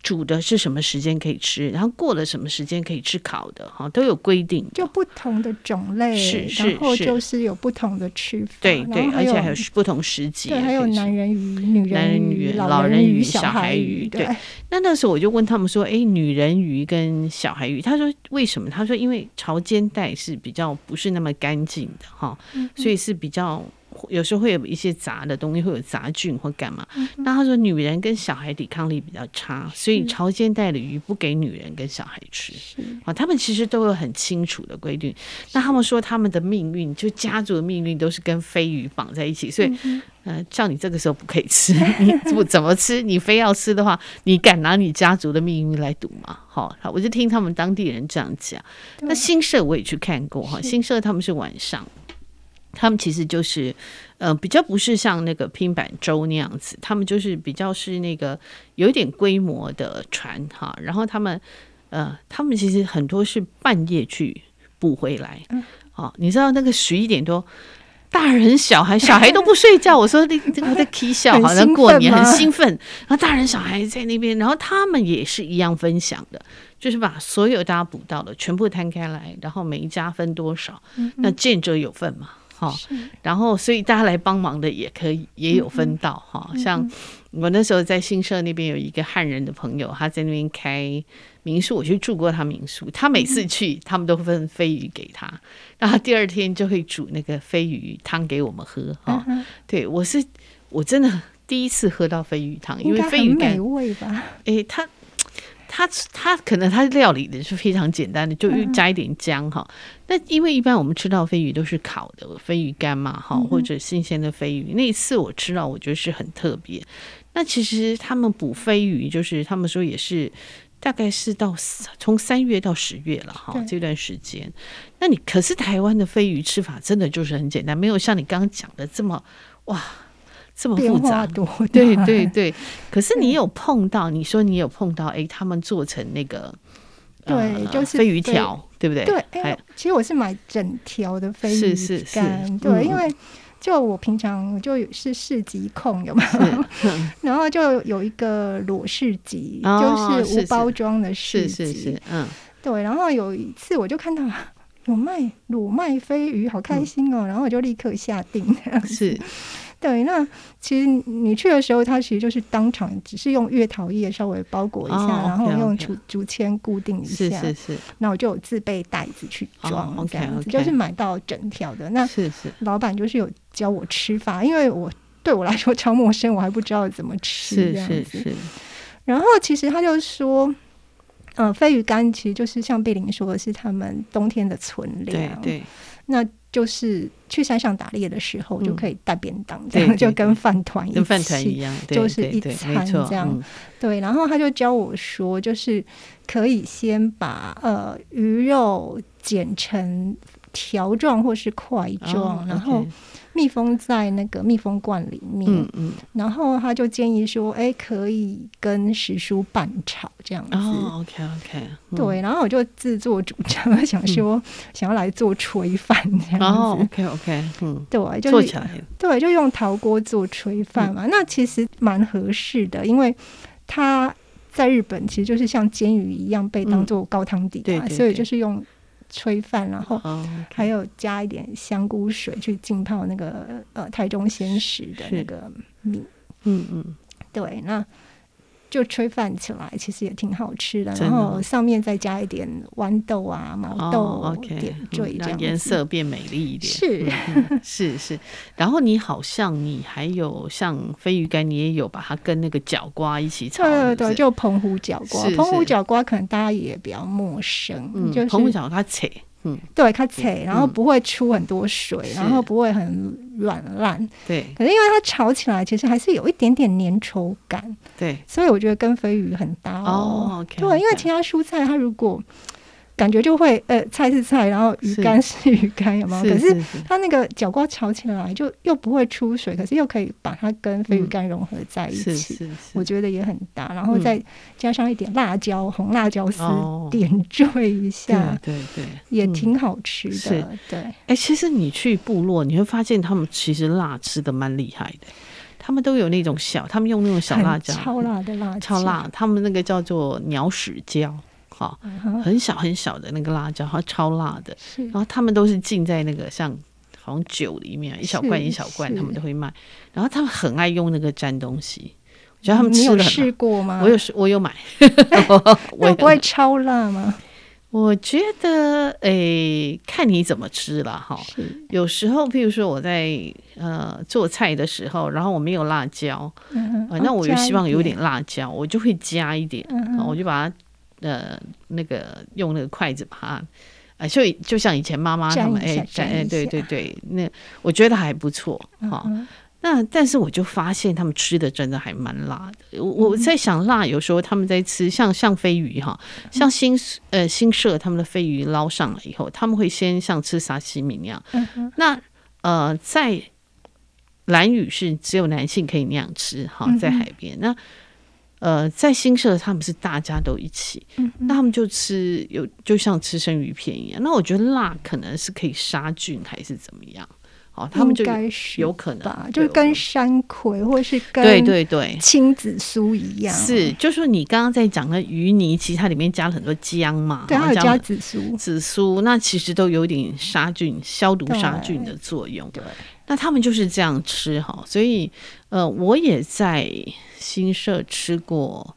煮的是什么时间可以吃，然后过了什么时间可以吃烤的，哈，都有规定。就不同的种类，是是，然后就是有不同的吃法，对对，而且还有不同时节。对，还有男人鱼、女人鱼、老人鱼、小孩鱼。对，那那时候我就问他们说：“哎，女人鱼跟小孩鱼，他说为什么？他说因为潮间带是比较不是那么干净的哈，所以是比较。”有时候会有一些杂的东西，会有杂菌或干嘛。嗯、那他说，女人跟小孩抵抗力比较差，所以潮间带的鱼不给女人跟小孩吃。啊，他们其实都有很清楚的规定。那他们说，他们的命运就家族的命运都是跟飞鱼绑在一起，所以，嗯、呃，像你这个时候不可以吃，你不怎么吃？你非要吃的话，你敢拿你家族的命运来赌吗？好，我就听他们当地人这样讲。那新社我也去看过哈，新社他们是晚上。他们其实就是，呃，比较不是像那个拼板舟那样子，他们就是比较是那个有一点规模的船哈。然后他们，呃，他们其实很多是半夜去捕回来。嗯哦，你知道那个十一点多，大人小孩小孩都不睡觉。我说你这个在 K 笑，好像过年很兴奋。然后大人小孩在那边，然后他们也是一样分享的，就是把所有大家捕到的全部摊开来，然后每一家分多少，那见者有份嘛。好，然后所以大家来帮忙的也可以也有分到哈、嗯，像我那时候在新社那边有一个汉人的朋友，他在那边开民宿，我去住过他民宿，他每次去他们都分飞鱼给他，然后第二天就会煮那个飞鱼汤给我们喝哈、嗯。对，我是我真的第一次喝到飞鱼汤，因为飞鱼干，美味吧？诶，他。他他可能他料理的是非常简单的，就加一点姜哈。那、嗯、因为一般我们吃到飞鱼都是烤的飞鱼干嘛哈，或者新鲜的飞鱼。那一次我吃到，我觉得是很特别。那其实他们捕飞鱼，就是他们说也是大概是到从三月到十月了哈这段时间。那你可是台湾的飞鱼吃法真的就是很简单，没有像你刚刚讲的这么哇。这么复杂多，对对对。可是你有碰到，你说你有碰到，哎，他们做成那个，对，呃、就是飞鱼条，对不对？对，哎，其实我是买整条的飞鱼干，是是是对、嗯，因为就我平常就是市集控，有没有？然后就有一个裸市集、哦，就是无包装的市集，是是是，嗯，对。然后有一次我就看到有卖裸卖飞鱼，好开心哦、嗯，然后我就立刻下定这样子，是。对，那其实你去的时候，它其实就是当场只是用月桃叶稍微包裹一下，哦、然后用竹竹签固定一下。是是是。那我就有自备袋子去装，这样子、哦 okay, okay, 就是买到整条的。那是是。老板就是有教我吃法，因为我对我来说超陌生，我还不知道怎么吃这样子。是是是。然后其实他就说，嗯、呃，飞鱼干其实就是像碧玲说的是他们冬天的存粮。对对。那。就是去山上打猎的时候，就可以带便当，这样、嗯、就跟饭团跟饭团一样，就是一餐这样。对，对，然后他就教我说，就是可以先把呃鱼肉剪成条状或是块状、哦，然后。密封在那个密封罐里面，嗯嗯，然后他就建议说，哎、欸，可以跟时蔬拌炒这样子。哦，OK OK，嗯、对，然后我就自作主张，想说想要来做炊饭这样子。哦，OK OK，嗯，对，就是对，就用陶锅做炊饭嘛、嗯。那其实蛮合适的，因为它在日本其实就是像煎鱼一样被当做高汤底嘛、嗯，对对对，所以就是用。炊饭，然后还有加一点香菇水去浸泡那个呃台中鲜食的那个米，嗯嗯，对，那。就炊饭起来，其实也挺好吃的。然后上面再加一点豌豆啊、毛豆、点缀，让颜色变美丽一点。是、嗯、是是。然后你好像你还有像飞鱼干，你也有把它跟那个角瓜一起炒。对对对，就澎湖角瓜。澎湖角瓜可能大家也比较陌生，嗯、就是澎湖角瓜切。嗯，对，它脆，然后不会出很多水，嗯、然后不会很软烂。对，可是因为它炒起来，其实还是有一点点粘稠感。对，所以我觉得跟飞鱼很搭哦。Oh, okay, 对，因为其他蔬菜它如果。感觉就会呃，菜是菜，然后鱼干是。鱼干，有没有？可是它那个角瓜炒起来就又不会出水，可是又可以把它跟飞鱼干融合在一起，嗯、是是是。我觉得也很搭。然后再加上一点辣椒，嗯、红辣椒丝点缀一下，对对对，也挺好吃的。嗯、对，哎、欸，其实你去部落，你会发现他们其实辣吃的蛮厉害的，他们都有那种小，他们用那种小辣椒，超辣的辣椒，超辣，他们那个叫做鸟屎椒。好，很小很小的那个辣椒，它超辣的。然后他们都是浸在那个像好像酒里面，一小罐一小罐，他们都会卖。然后他们很爱用那个沾东西，我觉得他们吃有试过吗？我有试，我有买。我不会超辣吗？我觉得，诶、欸，看你怎么吃了哈。有时候，譬如说我在呃做菜的时候，然后我没有辣椒，嗯呃、那我就希望有点辣椒，我就会加一点，嗯、我就把它呃那个用那个筷子把它，啊、呃，就就像以前妈妈他们哎哎，对对对，那我觉得还不错哈。嗯那但是我就发现他们吃的真的还蛮辣的。我我在想辣，有时候他们在吃像像飞鱼哈，像新呃新社他们的飞鱼捞上来以后，他们会先像吃沙西米那样。那呃在蓝屿是只有男性可以那样吃哈，在海边。那呃在新社他们是大家都一起，那他们就吃有就像吃生鱼片一样。那我觉得辣可能是可以杀菌还是怎么样？哦，他们就有可能吧，就跟山葵或是跟对对对青紫苏一样，是，就是说你刚刚在讲的鱼泥，其实它里面加了很多姜嘛，对，还有加紫苏，紫苏那其实都有点杀菌、消毒、杀菌的作用。对，那他们就是这样吃哈，所以呃，我也在新社吃过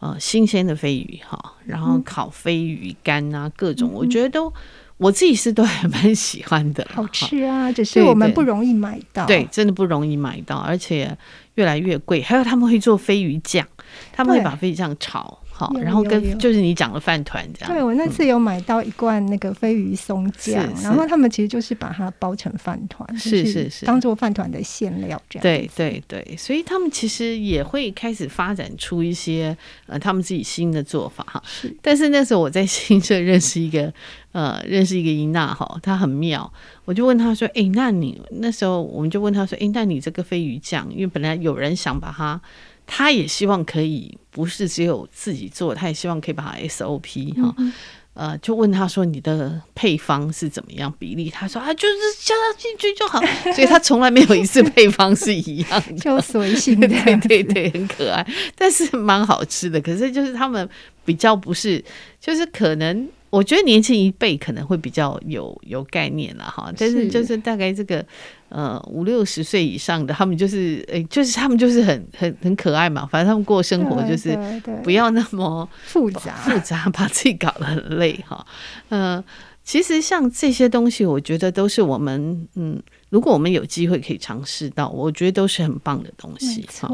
呃新鲜的飞鱼哈，然后烤飞鱼干啊，各种我觉得都。我自己是都还蛮喜欢的，好吃啊，只是我们不容易买到。对，对，对，真的不容易买到，而且越来越贵。还有他们会做飞鱼酱，他们会把飞鱼酱炒。好，然后跟就是你讲的饭团这样。对，我那次有买到一罐那个飞鱼松酱，然后他们其实就是把它包成饭团，是是是，当做饭团的馅料这样。对对对，所以他们其实也会开始发展出一些呃他们自己新的做法哈。是，但是那时候我在新社认识一个呃认识一个伊娜哈，她很妙，我就问她说，哎，那你那时候我们就问她说，哎，那你这个飞鱼酱，因为本来有人想把它。他也希望可以不是只有自己做，他也希望可以把它 SOP 哈、嗯，呃，就问他说，你的配方是怎么样比例？他说啊，就是加进去就好，所以他从来没有一次配方是一样的，就随性的，对对对，很可爱，但是蛮好吃的。可是就是他们比较不是，就是可能。我觉得年轻一辈可能会比较有有概念了哈，但是就是大概这个呃五六十岁以上的，他们就是诶，就是他们就是很很很可爱嘛，反正他们过生活就是不要那么 复杂复杂，把自己搞得很累哈。呃，其实像这些东西，我觉得都是我们嗯，如果我们有机会可以尝试到，我觉得都是很棒的东西哈。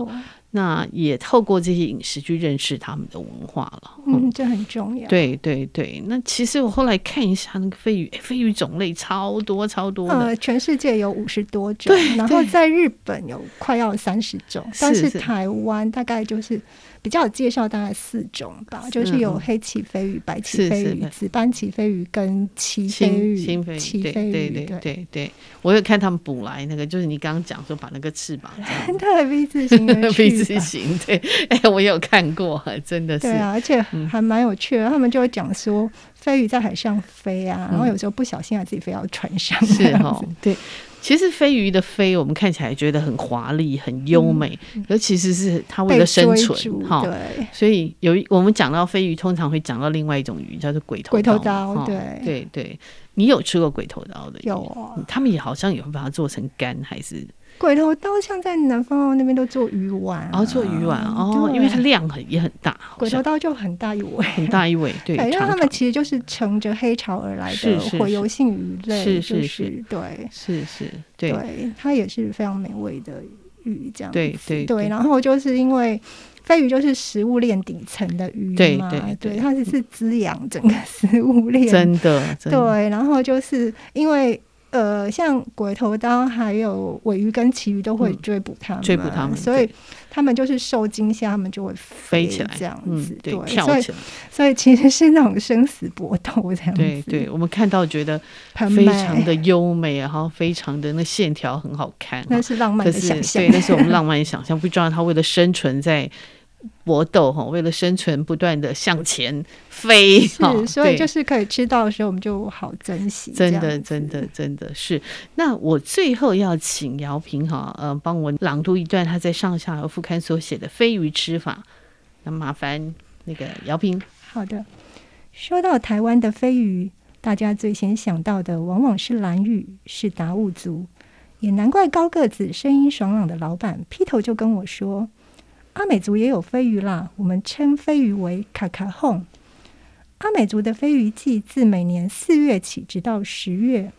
那也透过这些饮食去认识他们的文化了，嗯，这很重要。对对对，那其实我后来看一下那个飞鱼，飞鱼种类超多超多的，呃，全世界有五十多种，然后在日本有快要三十种，但是台湾大概就是。比较有介绍大概四种吧，就是有黑鳍飞鱼、白鳍飞鱼、紫斑鳍飞鱼跟鳍飞鱼。鳍飞鱼，对对对。对对，我有看他们捕来那个，就是你刚刚讲说把那个翅膀，对 V 字形的字形，对，哎，我有看过，真的是，对啊，而且还蛮有趣的，他们就会讲说飞鱼在海上飞啊，然后有时候不小心啊自己飞到船上，是哦，对。其实飞鱼的飞，我们看起来觉得很华丽、很优美，嗯、而其实是它为了生存哈。对，所以有一我们讲到飞鱼，通常会讲到另外一种鱼，叫做鬼头刀。鬼头刀，对对对。你有吃过鬼头刀的？有啊。他们也好像也会把它做成干，还是？鬼头刀像在南方那边都做鱼丸，啊，然后做鱼丸哦，因为它量很也很大。鬼头刀就很大一尾，很大一尾，对。因为他们其实就是乘着黑潮而来的洄游性鱼类，是是是，对，是是，对，它也是非常美味的鱼，这样对对对。然后就是因为飞鱼就是食物链顶层的鱼嘛，对对，它只是滋养整个食物链，真的对。然后就是因为。呃，像鬼头刀还有尾鱼跟旗鱼都会追捕它们，追捕它们，所以它们就是受惊吓，它们就会飞起来这样子，对，跳起来。所以其实是那种生死搏斗这样子。对对，我们看到觉得非常的优美，然后非常的那线条很好看，那是浪漫的想象。对，那是我们浪漫的想象，不知道它为了生存在。搏斗哈，为了生存，不断的向前飞，是，所以就是可以吃到的时候，我们就好珍惜。真的，真的，真的是。那我最后要请姚平哈，呃，帮我朗读一段他在上下游副刊所写的飞鱼吃法。那麻烦那个姚平。好的。说到台湾的飞鱼，大家最先想到的往往是蓝屿，是达悟族，也难怪高个子、声音爽朗的老板劈头就跟我说。阿美族也有飞鱼啦，我们称飞鱼为卡卡轰。阿美族的飞鱼季自每年四月起，直到十月。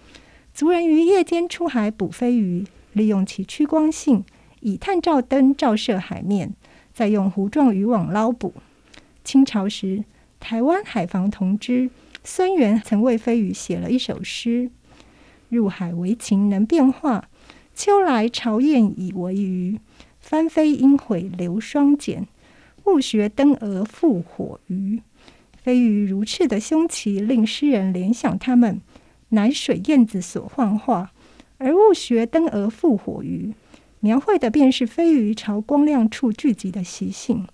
族人于夜间出海捕飞鱼，利用其趋光性，以探照灯照射海面，再用弧状渔网捞捕。清朝时，台湾海防同知孙元曾为飞鱼写了一首诗：“入海为禽能变化，秋来潮厌以为鱼。翻飞应悔留双碱，误学灯蛾复火鱼。”飞鱼如翅的胸鳍，令诗人联想它们乃水燕子所幻化，而误学灯蛾复火鱼，描绘的便是飞鱼朝光亮处聚集的习性。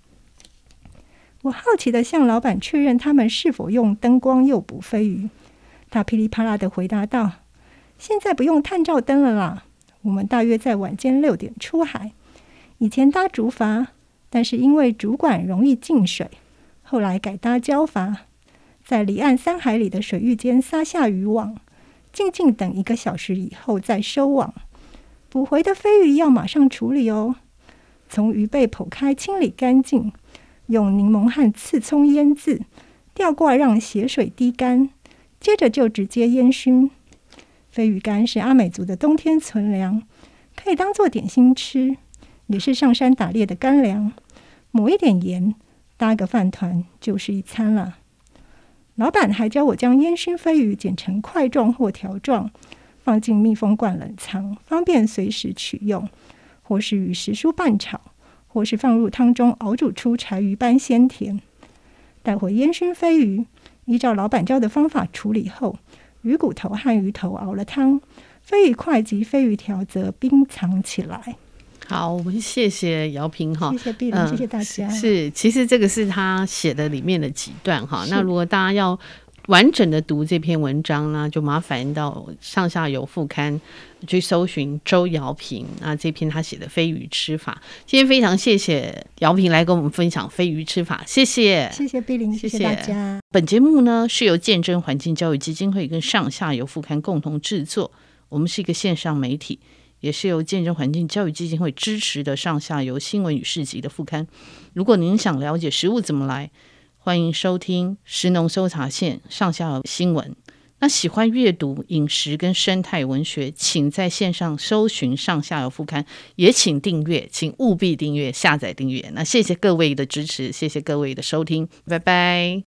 我好奇地向老板确认他们是否用灯光诱捕飞鱼，他噼里啪啦地回答道：“现在不用探照灯了啦，我们大约在晚间六点出海。以前搭竹筏，但是因为竹管容易进水。”后来改搭胶筏，在离岸三海里的水域间撒下渔网，静静等一个小时以后再收网。捕回的飞鱼要马上处理哦，从鱼背剖开清理干净，用柠檬和刺葱腌渍，吊挂让血水滴干，接着就直接烟熏。飞鱼干是阿美族的冬天存粮，可以当做点心吃，也是上山打猎的干粮。抹一点盐。搭个饭团就是一餐了。老板还教我将烟熏飞鱼剪成块状或条状，放进密封罐冷藏，方便随时取用，或是与时蔬拌炒，或是放入汤中熬煮出柴鱼般鲜甜。带回烟熏飞鱼，依照老板教的方法处理后，鱼骨头和鱼头熬了汤，飞鱼块及飞鱼条则冰藏起来。好，我们谢谢姚平哈，谢谢碧玲，谢谢大家。是，其实这个是他写的里面的几段哈。那如果大家要完整的读这篇文章呢，就麻烦到上下游副刊去搜寻周姚平啊，这篇他写的飞鱼吃法。今天非常谢谢姚平来跟我们分享飞鱼吃法，谢谢，谢谢碧玲，谢谢大家。本节目呢是由见证环境教育基金会跟上下游副刊共同制作，我们是一个线上媒体。也是由见证环境教育基金会支持的上下游新闻与市集的副刊。如果您想了解食物怎么来，欢迎收听食农搜查线上下游新闻。那喜欢阅读饮食跟生态文学，请在线上搜寻上下游副刊，也请订阅，请务必订阅、下载订阅。那谢谢各位的支持，谢谢各位的收听，拜拜。